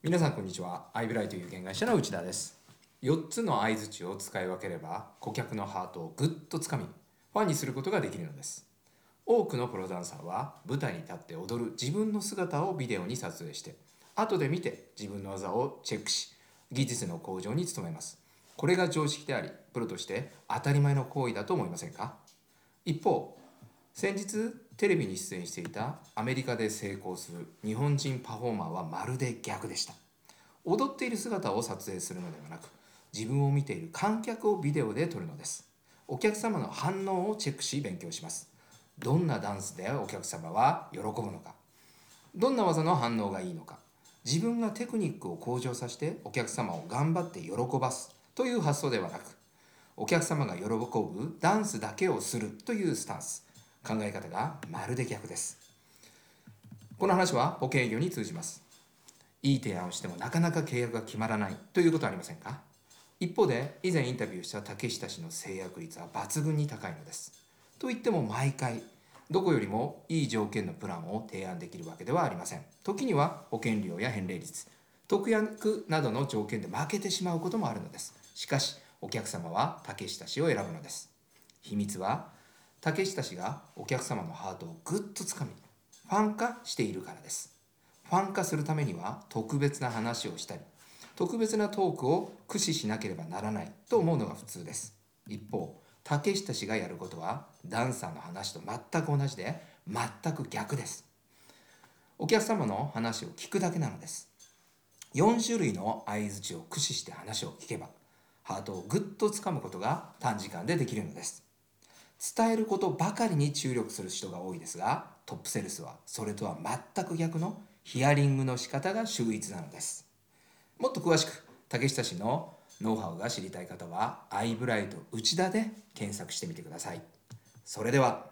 皆さんこんにちは。アイブライト有限会社の内田です。4つの相槌を使い分ければ顧客のハートをぐっとつかみファンにすることができるのです。多くのプロダンサーは舞台に立って踊る自分の姿をビデオに撮影して後で見て自分の技をチェックし技術の向上に努めます。これが常識でありプロとして当たり前の行為だと思いませんか？一方先日テレビに出演していたアメリカで成功する日本人パフォーマーはまるで逆でした。踊っている姿を撮影するのではなく自分を見ている観客をビデオで撮るのです。お客様の反応をチェックし勉強します。どんなダンスでお客様は喜ぶのか。どんな技の反応がいいのか。自分がテクニックを向上させてお客様を頑張って喜ばす。という発想ではなくお客様が喜ぶダンスだけをするというスタンス。考え方がまるで逆です。この話は保険営業に通じます。いい提案をしてもなかなか契約が決まらないということはありませんか？一方で以前インタビューした竹下氏の制約率は抜群に高いのです。と言っても毎回どこよりもいい条件のプランを提案できるわけではありません。時には保険料や返礼率特約などの条件で負けてしまうこともあるのです。しかしお客様は竹下氏を選ぶのです。秘密は竹下氏がお客様のハートをぐっとつかみファン化しているからです。ファン化するためには特別な話をしたり特別なトークを駆使しなければならないと思うのが普通です。一方竹下氏がやることはダンサーの話と全く同じで全く逆です。お客様の話を聞くだけなのです。4種類の相づちを駆使して話を聞けばハートをぐっとつかむことが短時間でできるのです。伝えることばかりに注力する人が多いですがトップセールスはそれとは全く逆のヒアリングの仕方が秀逸なのです。もっと詳しく竹下氏のノウハウが知りたい方はアイブライト内田で検索してみてください。それでは